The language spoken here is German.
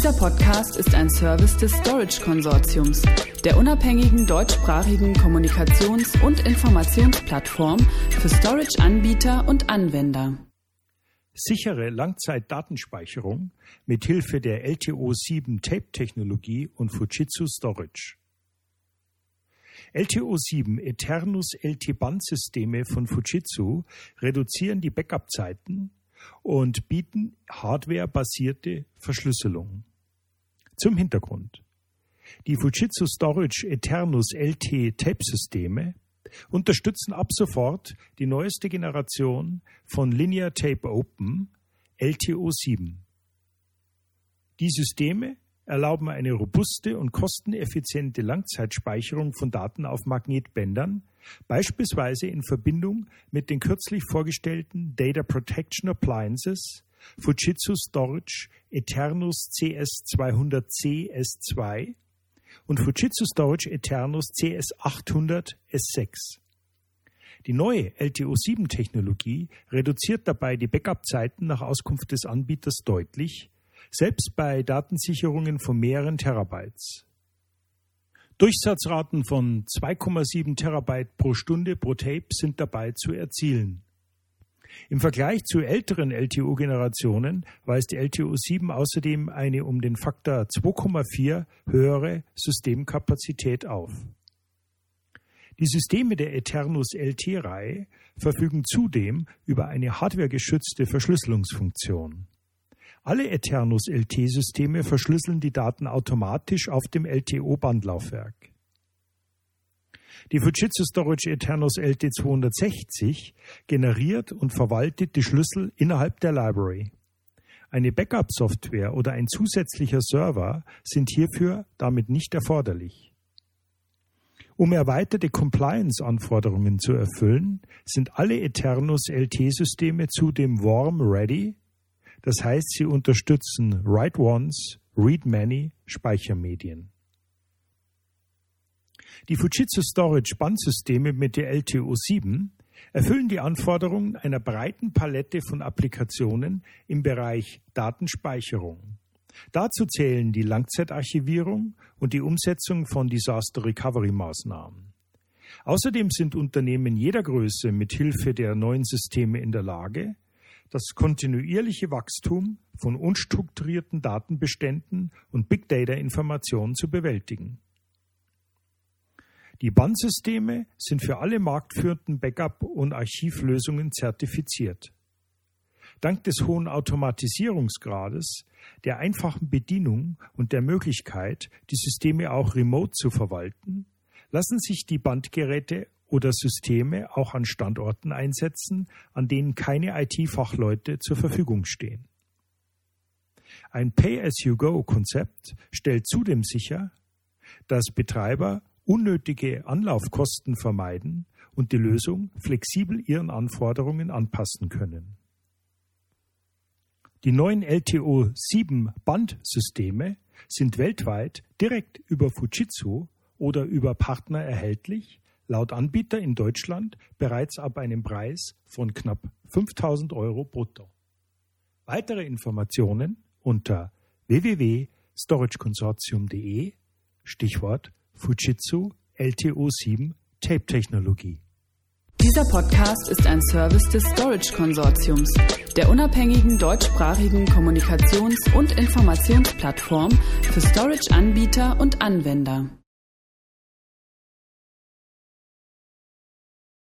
Dieser Podcast ist ein Service des Storage Konsortiums, der unabhängigen deutschsprachigen Kommunikations- und Informationsplattform für Storage-Anbieter und Anwender. Sichere Langzeitdatenspeicherung mit Hilfe der LTO7 Tape-Technologie und Fujitsu Storage. LTO7 Eternus LT-Band-Systeme von Fujitsu reduzieren die Backup-Zeiten und bieten hardware-basierte Verschlüsselung. Zum Hintergrund. Die Fujitsu Storage Eternus LT Tape-Systeme unterstützen ab sofort die neueste Generation von Linear Tape Open LTO7. Die Systeme erlauben eine robuste und kosteneffiziente Langzeitspeicherung von Daten auf Magnetbändern, beispielsweise in Verbindung mit den kürzlich vorgestellten Data Protection Appliances Fujitsu Storage Eternus CS200C S2 und Fujitsu Storage Eternus CS800 S6. Die neue LTO7-Technologie reduziert dabei die Backup-Zeiten nach Auskunft des Anbieters deutlich, selbst bei Datensicherungen von mehreren Terabytes. Durchsatzraten von 2,7 Terabyte pro Stunde pro Tape sind dabei zu erzielen. Im Vergleich zu älteren LTO-Generationen weist die LTO 7 außerdem eine um den Faktor 2,4 höhere Systemkapazität auf. Die Systeme der Eternus LT-Reihe verfügen zudem über eine hardwaregeschützte Verschlüsselungsfunktion. Alle Eternus LT-Systeme verschlüsseln die Daten automatisch auf dem LTO-Bandlaufwerk. Die Fujitsu Storage Eternus LT260 generiert und verwaltet die Schlüssel innerhalb der Library. Eine Backup-Software oder ein zusätzlicher Server sind hierfür damit nicht erforderlich. Um erweiterte Compliance-Anforderungen zu erfüllen, sind alle Eternus LT-Systeme zudem Warm Ready das heißt, sie unterstützen Write Once, Read Many Speichermedien. Die Fujitsu Storage Bandsysteme mit der LTO7 erfüllen die Anforderungen einer breiten Palette von Applikationen im Bereich Datenspeicherung. Dazu zählen die Langzeitarchivierung und die Umsetzung von Disaster Recovery Maßnahmen. Außerdem sind Unternehmen jeder Größe mit Hilfe der neuen Systeme in der Lage, das kontinuierliche Wachstum von unstrukturierten Datenbeständen und Big Data-Informationen zu bewältigen. Die Bandsysteme sind für alle marktführenden Backup- und Archivlösungen zertifiziert. Dank des hohen Automatisierungsgrades, der einfachen Bedienung und der Möglichkeit, die Systeme auch remote zu verwalten, lassen sich die Bandgeräte oder Systeme auch an Standorten einsetzen, an denen keine IT-Fachleute zur Verfügung stehen. Ein Pay-as-you-go-Konzept stellt zudem sicher, dass Betreiber unnötige Anlaufkosten vermeiden und die Lösung flexibel ihren Anforderungen anpassen können. Die neuen LTO 7 Bandsysteme sind weltweit direkt über Fujitsu oder über Partner erhältlich laut Anbieter in Deutschland bereits ab einem Preis von knapp 5000 Euro brutto. Weitere Informationen unter www.storageconsortium.de Stichwort Fujitsu LTO7 Tape Technologie. Dieser Podcast ist ein Service des Storage Konsortiums, der unabhängigen deutschsprachigen Kommunikations- und Informationsplattform für Storage-Anbieter und Anwender.